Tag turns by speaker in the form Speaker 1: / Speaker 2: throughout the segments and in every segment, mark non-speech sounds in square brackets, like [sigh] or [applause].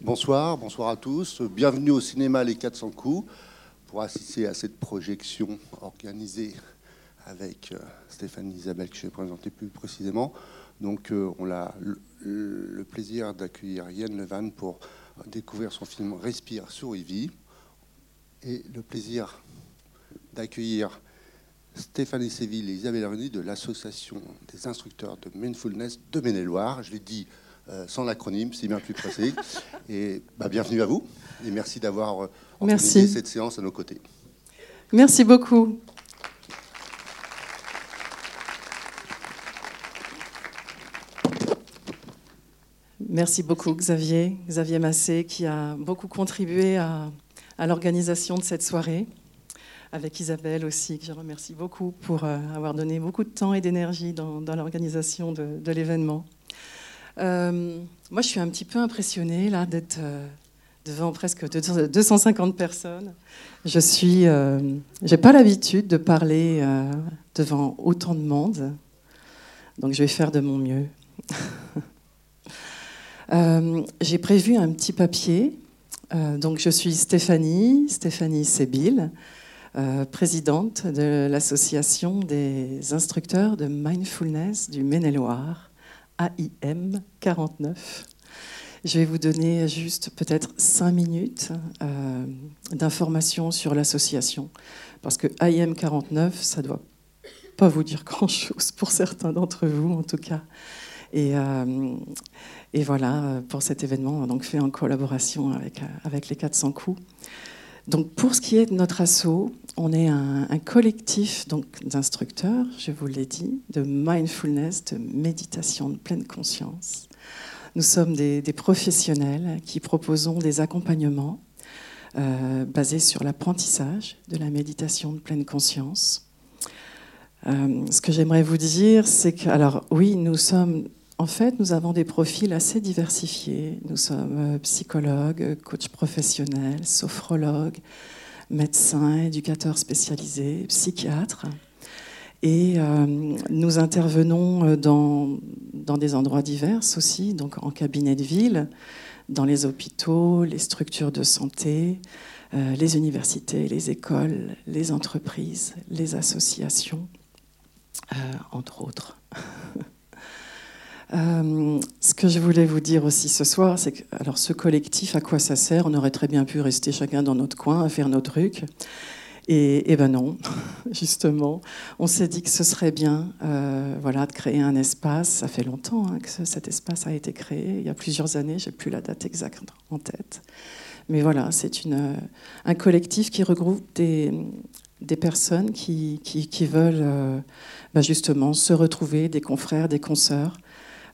Speaker 1: Bonsoir, bonsoir à tous. Bienvenue au cinéma Les 400 coups pour assister à cette projection organisée avec euh, Stéphanie Isabelle que je vais présenter plus précisément. Donc euh, on a le, plaisir d'accueillir Yann Levan pour découvrir son film Respire, souris, vie et le plaisir d'accueillir Stéphanie Séville et Isabelle Renu de l'Association des instructeurs de Mindfulness de Maine-et-Loire. Je l'ai dit euh, sans l'acronyme, c'est bien plus précis. [laughs] Et bah, bienvenue à vous et merci d'avoir euh, organisé cette séance à nos côtés.
Speaker 2: Merci beaucoup. Merci beaucoup Xavier, Xavier Massé, qui a beaucoup contribué à, l'organisation de cette soirée, avec Isabelle aussi, que je remercie beaucoup pour euh, avoir donné beaucoup de temps et d'énergie dans, l'organisation de, l'événement. Euh, moi, je suis un petit peu impressionnée là d'être euh, devant presque 250 personnes. Je suis, j'ai pas l'habitude de parler devant autant de monde, donc je vais faire de mon mieux. [laughs] Euh, j'ai prévu un petit papier. Euh, donc, je suis Stéphanie, Stéphanie Sébil, euh, présidente de l'association des instructeurs de mindfulness du Maine-et-Loire, AIM 49. Je vais vous donner juste peut-être cinq minutes d'informations sur l'association, parce que AIM 49, ça doit pas vous dire grand-chose pour certains d'entre vous, en tout cas. Et, et voilà, euh, pour cet événement, donc fait en collaboration avec, euh, avec les 400 coups. Donc pour ce qui est de notre assaut, on est un, collectif d'instructeurs, je vous l'ai dit, de mindfulness, de méditation de pleine conscience. Nous sommes des, professionnels qui proposons des accompagnements euh, basés sur l'apprentissage de la méditation de pleine conscience. ce que j'aimerais vous dire, c'est que, alors oui, nous sommes en fait, nous avons des profils assez diversifiés. Nous sommes euh, psychologues, coachs professionnels, sophrologues, médecins, éducateurs spécialisés, psychiatres. Et euh, nous intervenons euh, dans, dans, des endroits divers aussi, donc en cabinet de ville, dans les hôpitaux, les structures de santé, les universités, les écoles, les entreprises, les associations, entre autres. [laughs] Euh, ce que je voulais vous dire aussi ce soir, c'est que alors ce collectif, à quoi ça sert? On aurait très bien pu rester chacun dans notre coin à faire nos trucs. Et, et ben non, [laughs] justement, on s'est dit que ce serait bien, euh, voilà, de créer un espace. Ça fait longtemps hein, que cet espace a été créé, il y a plusieurs années. J'ai plus la date exacte en tête, mais voilà, c'est une un collectif qui regroupe des personnes qui, veulent euh, ben justement se retrouver, des confrères, des consoeurs,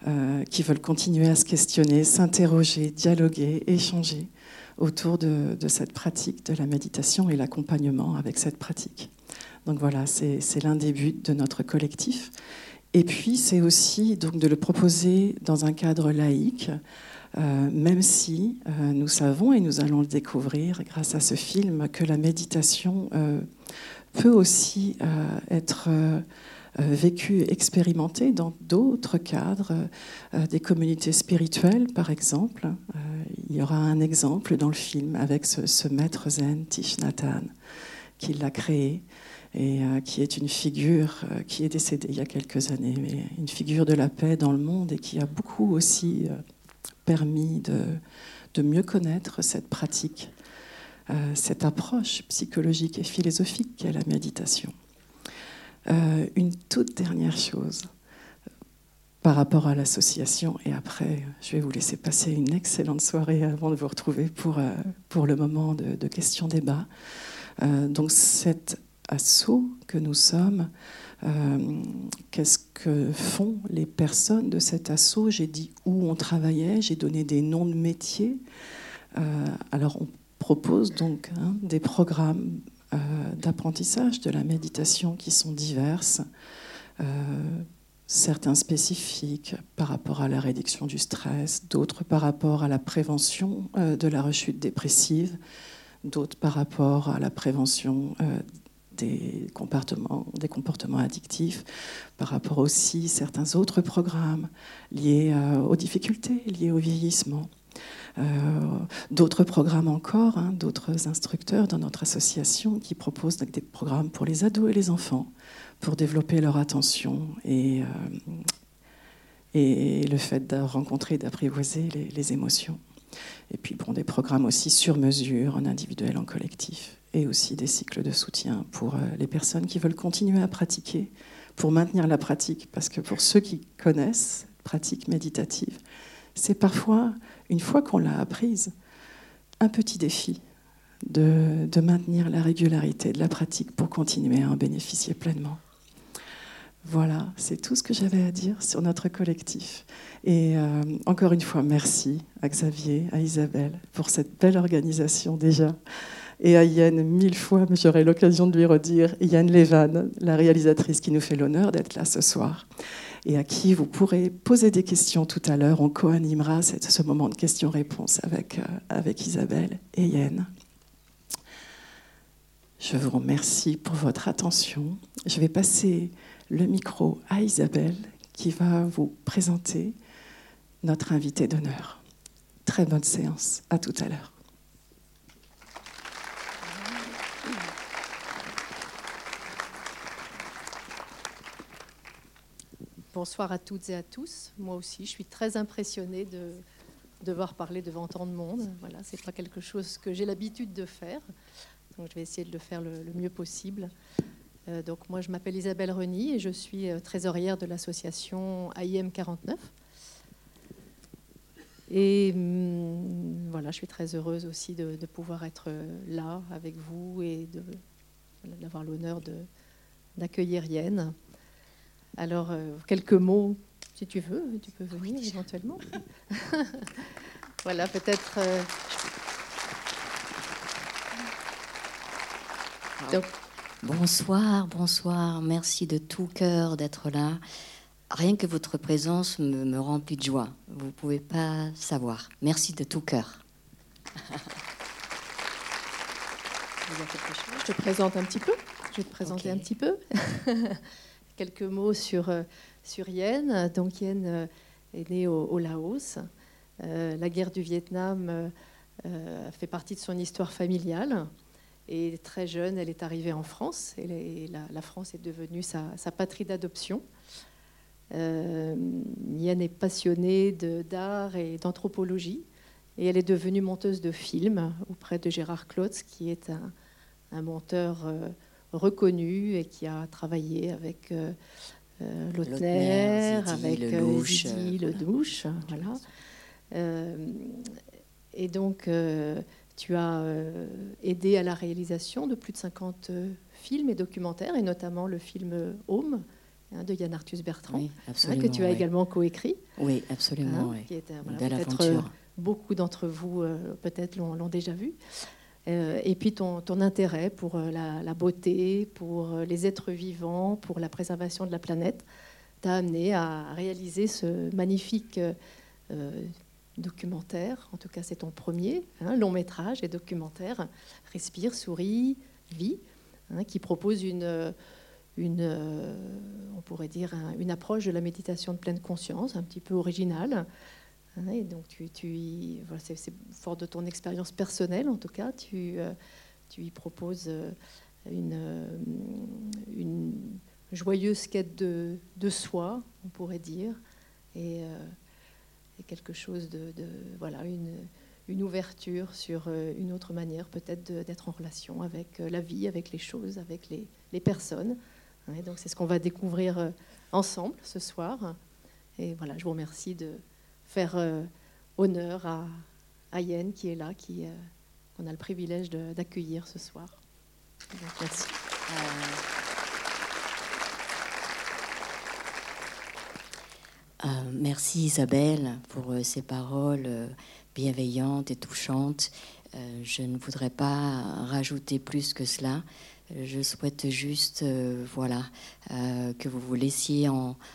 Speaker 2: euh, qui veulent continuer à se questionner, s'interroger, dialoguer, échanger autour de, cette pratique de la méditation et l'accompagnement avec cette pratique. Donc voilà, c'est l'un des buts de notre collectif. Et puis c'est aussi donc de le proposer dans un cadre laïque, euh, même si euh, nous savons et nous allons le découvrir grâce à ce film que la méditation peut aussi être vécu, expérimenté dans d'autres cadres, euh, des communautés spirituelles par exemple. Euh, il y aura un exemple dans le film avec ce, maître zen, Thich qui l'a créé et qui est une figure qui est décédée il y a quelques années, mais une figure de la paix dans le monde et qui a beaucoup aussi permis de, de mieux connaître cette pratique, cette approche psychologique et philosophique qu'est la méditation. Euh, une toute dernière chose par rapport à l'association, et après, je vais vous laisser passer une excellente soirée avant de vous retrouver pour, euh, pour le moment de, questions-débats. Euh, donc cet assaut que nous sommes, qu'est-ce que font les personnes de cet assaut? J'ai dit où on travaillait, j'ai donné des noms de métiers. alors on propose donc hein, des programmes euh, d'apprentissage de la méditation qui sont diverses, euh, certains spécifiques par rapport à la réduction du stress, d'autres par rapport à la prévention euh, de la rechute dépressive, d'autres par rapport à la prévention des comportements, des comportements addictifs, par rapport aussi à certains autres programmes liés aux difficultés, liés au vieillissement. D'autres programmes encore, hein, d'autres instructeurs dans notre association qui proposent des programmes pour les ados et les enfants pour développer leur attention et, et le fait de rencontrer et d'apprivoiser les, émotions. Et puis bon, des programmes aussi sur mesure, en individuel, en collectif, et aussi des cycles de soutien pour les personnes qui veulent continuer à pratiquer, pour maintenir la pratique, parce que pour ceux qui connaissent pratique méditative, c'est parfois, une fois qu'on l'a apprise, un petit défi de, maintenir la régularité de la pratique pour continuer à en bénéficier pleinement. Voilà, c'est tout ce que j'avais à dire sur notre collectif. Et euh, encore une fois, merci à Xavier, à Isabelle pour cette belle organisation déjà. Et à Yann, mille fois, mais j'aurai l'occasion de lui redire, Yann Levan, la réalisatrice qui nous fait l'honneur d'être là ce soir et à qui vous pourrez poser des questions tout à l'heure. On co-animera ce moment de questions-réponses avec, euh, avec Isabelle et Yann. Je vous remercie pour votre attention. Je vais passer le micro à Isabelle qui va vous présenter notre invité d'honneur. Très bonne séance. À tout à l'heure.
Speaker 3: Bonsoir à toutes et à tous. Moi aussi, je suis très impressionnée de devoir parler devant tant de monde. Voilà, c'est pas quelque chose que j'ai l'habitude de faire, donc je vais essayer de le faire le, mieux possible. Euh, donc moi, je m'appelle Isabelle Reny et je suis euh, trésorière de l'association AIM 49. Et hum, voilà, je suis très heureuse aussi de, pouvoir être là avec vous et d'avoir l'honneur d'accueillir Yen. Alors, euh, quelques mots, si tu veux, tu peux venir éventuellement. [laughs] voilà, peut-être. Euh,
Speaker 4: bonsoir, bonsoir. Merci de tout cœur d'être là. Rien que votre présence me, me remplit de joie. Vous ne pouvez pas savoir. Merci de tout cœur. [laughs]
Speaker 3: Je te présente un petit peu. Je vais te présenter un petit peu. [laughs] quelques mots sur, euh, sur Yen. Donc Yen euh, est né au, Laos. Euh, la guerre du Vietnam fait partie de son histoire familiale. Et très jeune, elle est arrivée en France. Et la, France est devenue sa, patrie d'adoption. Yen est passionnée d'art et d'anthropologie. Et elle est devenue monteuse de films auprès de Gérard Klotz, qui est un monteur reconnu et qui a travaillé avec euh, euh Lautner, avec le Douche, euh, le Douche voilà. Euh, et donc, tu as aidé à la réalisation de plus de 50 films et documentaires, et notamment le film Home hein, de Yann Arthus Bertrand, hein, que tu as également coécrit.
Speaker 4: Oui, absolument. Hein,
Speaker 3: qui est, voilà, beaucoup d'entre vous peut-être l'ont déjà vu. Euh, et puis ton, intérêt pour euh, la, beauté, pour euh, les êtres vivants, pour la préservation de la planète, t'a amené à réaliser ce magnifique documentaire. En tout cas, c'est ton premier hein, long métrage et documentaire, Respire, souris, vie, hein, qui propose une, une on pourrait dire, une approche de la méditation de pleine conscience, un petit peu originale. Donc, tu, voilà, c'est, fort de ton expérience personnelle, en tout cas, tu, euh, tu y proposes euh, une, euh, une joyeuse quête de, de, soi, on pourrait dire, et, quelque chose de, voilà, une, une ouverture sur une autre manière peut-être d'être en relation avec la vie, avec les choses, avec les, les personnes. Donc, c'est ce qu'on va découvrir ensemble ce soir. Et voilà, je vous remercie de faire euh, honneur à, Yen qui est là, qui, euh, qu'on a le privilège d'accueillir ce soir. merci.
Speaker 4: Euh, merci Isabelle pour ces paroles bienveillantes et touchantes. je ne voudrais pas rajouter plus que cela. Je souhaite juste, euh, voilà, euh, que vous vous laissiez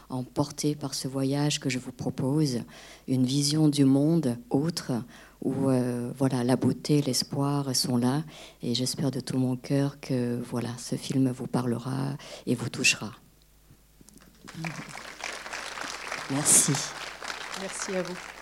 Speaker 4: emporter par ce voyage que je vous propose, une vision du monde autre où, euh, voilà, la beauté, l'espoir sont là. Et j'espère de tout mon cœur que, voilà, ce film vous parlera et vous touchera. Merci.
Speaker 3: Merci à vous.